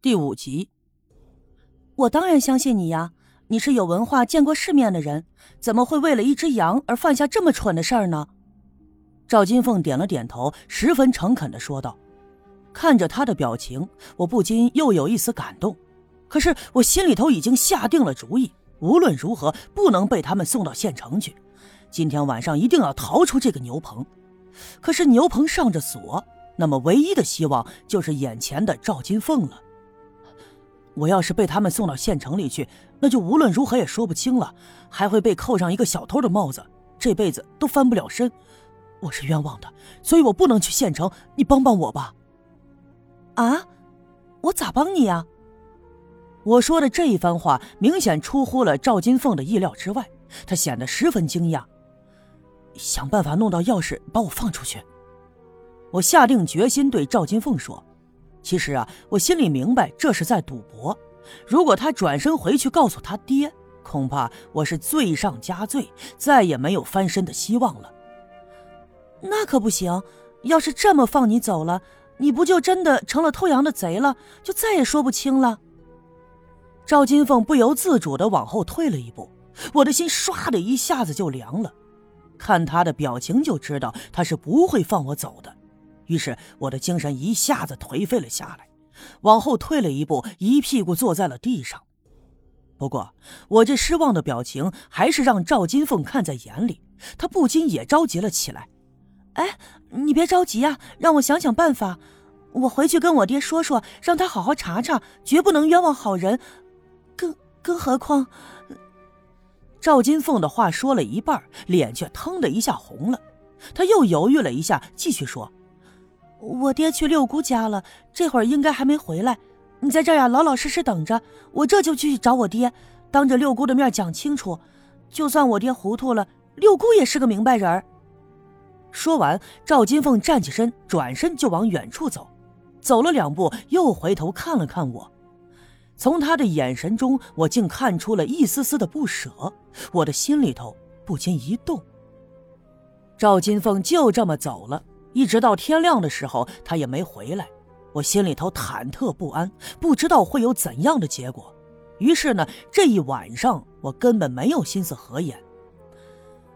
第五集，我当然相信你呀！你是有文化、见过世面的人，怎么会为了一只羊而犯下这么蠢的事儿呢？赵金凤点了点头，十分诚恳的说道。看着他的表情，我不禁又有一丝感动。可是我心里头已经下定了主意，无论如何不能被他们送到县城去。今天晚上一定要逃出这个牛棚。可是牛棚上着锁，那么唯一的希望就是眼前的赵金凤了。我要是被他们送到县城里去，那就无论如何也说不清了，还会被扣上一个小偷的帽子，这辈子都翻不了身。我是冤枉的，所以我不能去县城。你帮帮我吧。啊，我咋帮你呀？我说的这一番话明显出乎了赵金凤的意料之外，她显得十分惊讶。想办法弄到钥匙，把我放出去。我下定决心对赵金凤说。其实啊，我心里明白这是在赌博。如果他转身回去告诉他爹，恐怕我是罪上加罪，再也没有翻身的希望了。那可不行！要是这么放你走了，你不就真的成了偷羊的贼了？就再也说不清了。赵金凤不由自主的往后退了一步，我的心唰的一下子就凉了。看他的表情就知道他是不会放我走的。于是我的精神一下子颓废了下来，往后退了一步，一屁股坐在了地上。不过我这失望的表情还是让赵金凤看在眼里，她不禁也着急了起来。哎，你别着急啊，让我想想办法。我回去跟我爹说说，让他好好查查，绝不能冤枉好人。更更何况……赵金凤的话说了一半，脸却腾的一下红了。他又犹豫了一下，继续说。我爹去六姑家了，这会儿应该还没回来。你在这儿呀，老老实实等着，我这就去找我爹，当着六姑的面讲清楚。就算我爹糊涂了，六姑也是个明白人儿。说完，赵金凤站起身，转身就往远处走，走了两步，又回头看了看我，从他的眼神中，我竟看出了一丝丝的不舍。我的心里头不禁一动。赵金凤就这么走了。一直到天亮的时候，他也没回来，我心里头忐忑不安，不知道会有怎样的结果。于是呢，这一晚上我根本没有心思合眼。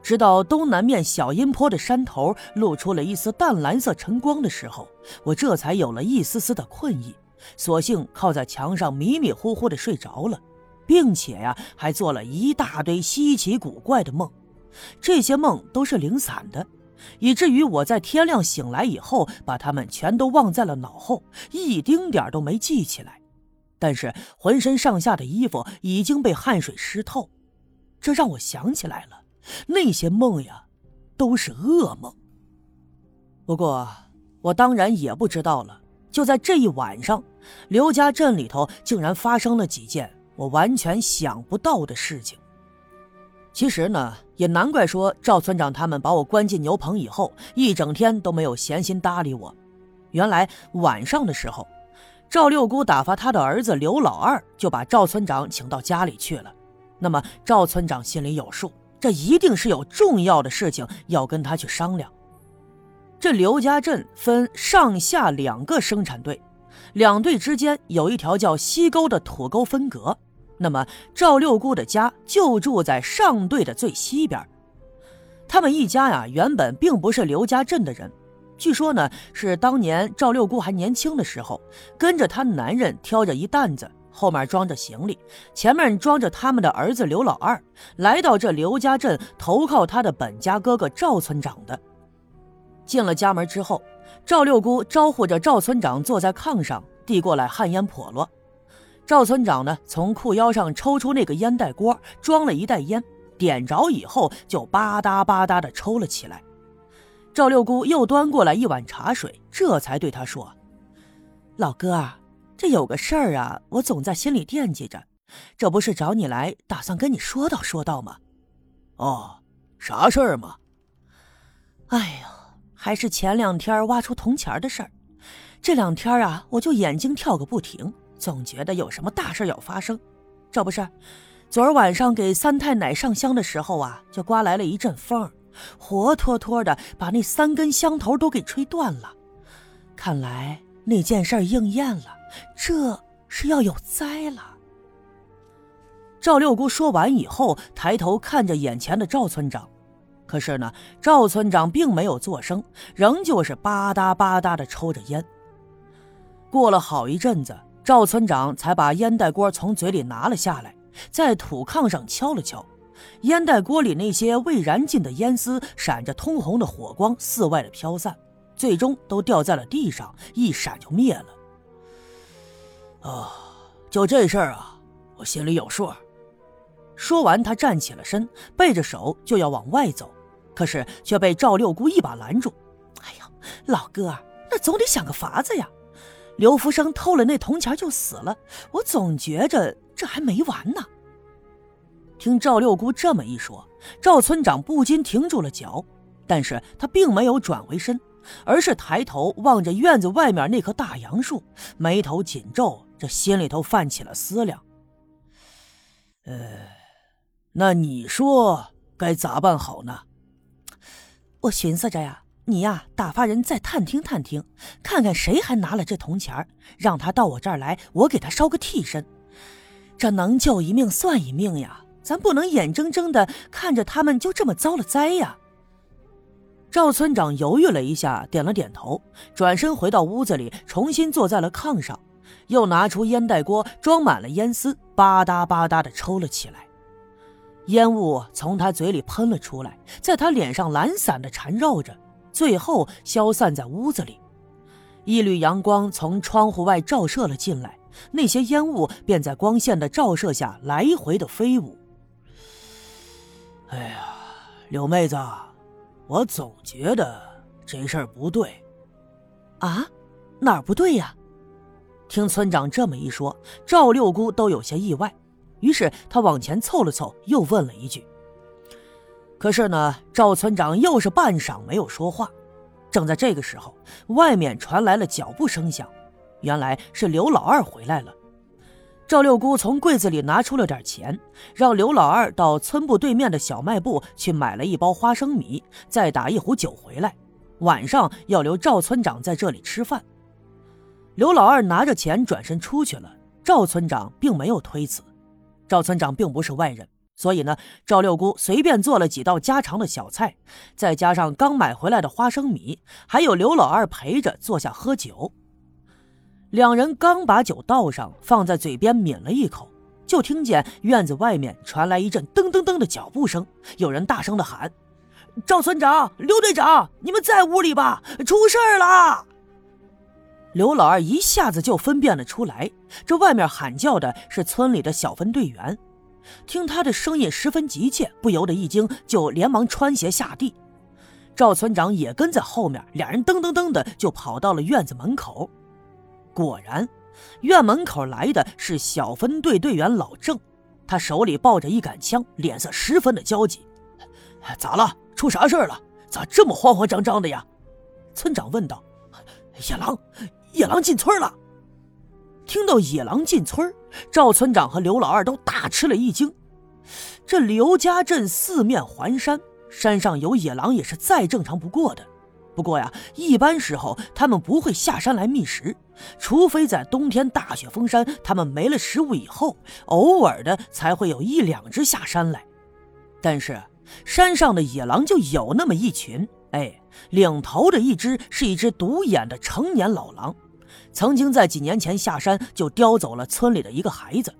直到东南面小阴坡的山头露出了一丝淡蓝色晨光的时候，我这才有了一丝丝的困意，索性靠在墙上迷迷糊糊的睡着了，并且呀，还做了一大堆稀奇古怪的梦，这些梦都是零散的。以至于我在天亮醒来以后，把他们全都忘在了脑后，一丁点都没记起来。但是浑身上下的衣服已经被汗水湿透，这让我想起来了，那些梦呀，都是噩梦。不过我当然也不知道了。就在这一晚上，刘家镇里头竟然发生了几件我完全想不到的事情。其实呢，也难怪说赵村长他们把我关进牛棚以后，一整天都没有闲心搭理我。原来晚上的时候，赵六姑打发他的儿子刘老二就把赵村长请到家里去了。那么赵村长心里有数，这一定是有重要的事情要跟他去商量。这刘家镇分上下两个生产队，两队之间有一条叫西沟的土沟分隔。那么赵六姑的家就住在上队的最西边。他们一家呀，原本并不是刘家镇的人。据说呢，是当年赵六姑还年轻的时候，跟着她男人挑着一担子，后面装着行李，前面装着他们的儿子刘老二，来到这刘家镇投靠他的本家哥哥赵村长的。进了家门之后，赵六姑招呼着赵村长坐在炕上，递过来旱烟笸箩。赵村长呢，从裤腰上抽出那个烟袋锅，装了一袋烟，点着以后就吧嗒吧嗒的抽了起来。赵六姑又端过来一碗茶水，这才对他说：“老哥，这有个事儿啊，我总在心里惦记着，这不是找你来，打算跟你说道说道吗？”“哦，啥事儿嘛？”“哎呀，还是前两天挖出铜钱的事儿。这两天啊，我就眼睛跳个不停。”总觉得有什么大事要发生，这不是？昨儿晚上给三太奶上香的时候啊，就刮来了一阵风，活脱脱的把那三根香头都给吹断了。看来那件事应验了，这是要有灾了。赵六姑说完以后，抬头看着眼前的赵村长，可是呢，赵村长并没有作声，仍旧是吧嗒吧嗒的抽着烟。过了好一阵子，赵村长才把烟袋锅从嘴里拿了下来，在土炕上敲了敲，烟袋锅里那些未燃尽的烟丝闪着通红的火光，四外的飘散，最终都掉在了地上，一闪就灭了。啊，就这事儿啊，我心里有数。说完，他站起了身，背着手就要往外走，可是却被赵六姑一把拦住。“哎呦，老哥，那总得想个法子呀！刘福生偷了那铜钱就死了，我总觉着这还没完呢。”听赵六姑这么一说，赵村长不禁停住了脚，但是他并没有转回身，而是抬头望着院子外面那棵大杨树，眉头紧皱，这心里头泛起了思量。呃。那你说该咋办好呢？我寻思着呀，你呀打发人再探听探听，看看谁还拿了这铜钱让他到我这儿来，我给他烧个替身。这能救一命算一命呀，咱不能眼睁睁的看着他们就这么遭了灾呀。赵村长犹豫了一下，点了点头，转身回到屋子里，重新坐在了炕上，又拿出烟袋锅，装满了烟丝，吧嗒吧嗒的抽了起来。烟雾从他嘴里喷了出来，在他脸上懒散的缠绕着，最后消散在屋子里。一缕阳光从窗户外照射了进来，那些烟雾便在光线的照射下来回的飞舞。哎呀，柳妹子，我总觉得这事儿不对。啊，哪儿不对呀？听村长这么一说，赵六姑都有些意外。于是她往前凑了凑，又问了一句。可是呢，赵村长又是半晌没有说话。正在这个时候，外面传来了脚步声响，原来是刘老二回来了。赵六姑从柜子里拿出了点钱，让刘老二到村部对面的小卖部去买了一包花生米，再打一壶酒回来，晚上要留赵村长在这里吃饭。刘老二拿着钱转身出去了，赵村长并没有推辞。赵村长并不是外人，所以呢，赵六姑随便做了几道家常的小菜，再加上刚买回来的花生米，还有刘老二陪着坐下喝酒。两人刚把酒倒上，放在嘴边抿了一口，就听见院子外面传来一阵噔噔噔的脚步声，有人大声的喊：“赵村长、刘队长，你们在屋里吧？出事儿了！”刘老二一下子就分辨了出来，这外面喊叫的是村里的小分队员。听他的声音十分急切，不由得一惊，就连忙穿鞋下地。赵村长也跟在后面，俩人噔噔噔的就跑到了院子门口。果然，院门口来的是小分队队员老郑，他手里抱着一杆枪，脸色十分的焦急。咋了？出啥事了？咋这么慌慌张张的呀？村长问道。野狼。野狼进村了！听到野狼进村，赵村长和刘老二都大吃了一惊。这刘家镇四面环山，山上有野狼也是再正常不过的。不过呀，一般时候他们不会下山来觅食，除非在冬天大雪封山，他们没了食物以后，偶尔的才会有一两只下山来。但是山上的野狼就有那么一群。哎，领头的一只是一只独眼的成年老狼，曾经在几年前下山就叼走了村里的一个孩子，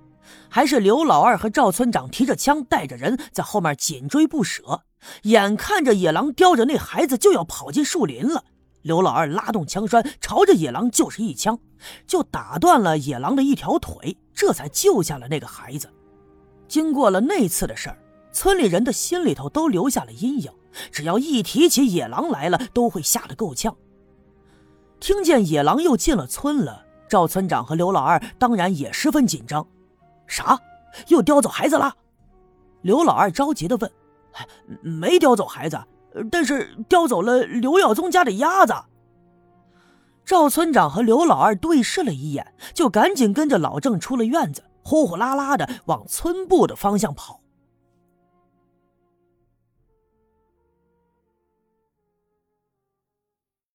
还是刘老二和赵村长提着枪带着人在后面紧追不舍。眼看着野狼叼着那孩子就要跑进树林了，刘老二拉动枪栓，朝着野狼就是一枪，就打断了野狼的一条腿，这才救下了那个孩子。经过了那次的事儿，村里人的心里头都留下了阴影。只要一提起野狼来了，都会吓得够呛。听见野狼又进了村了，赵村长和刘老二当然也十分紧张。啥？又叼走孩子了？刘老二着急的问。没叼走孩子，但是叼走了刘耀宗家的鸭子。赵村长和刘老二对视了一眼，就赶紧跟着老郑出了院子，呼呼啦啦的往村部的方向跑。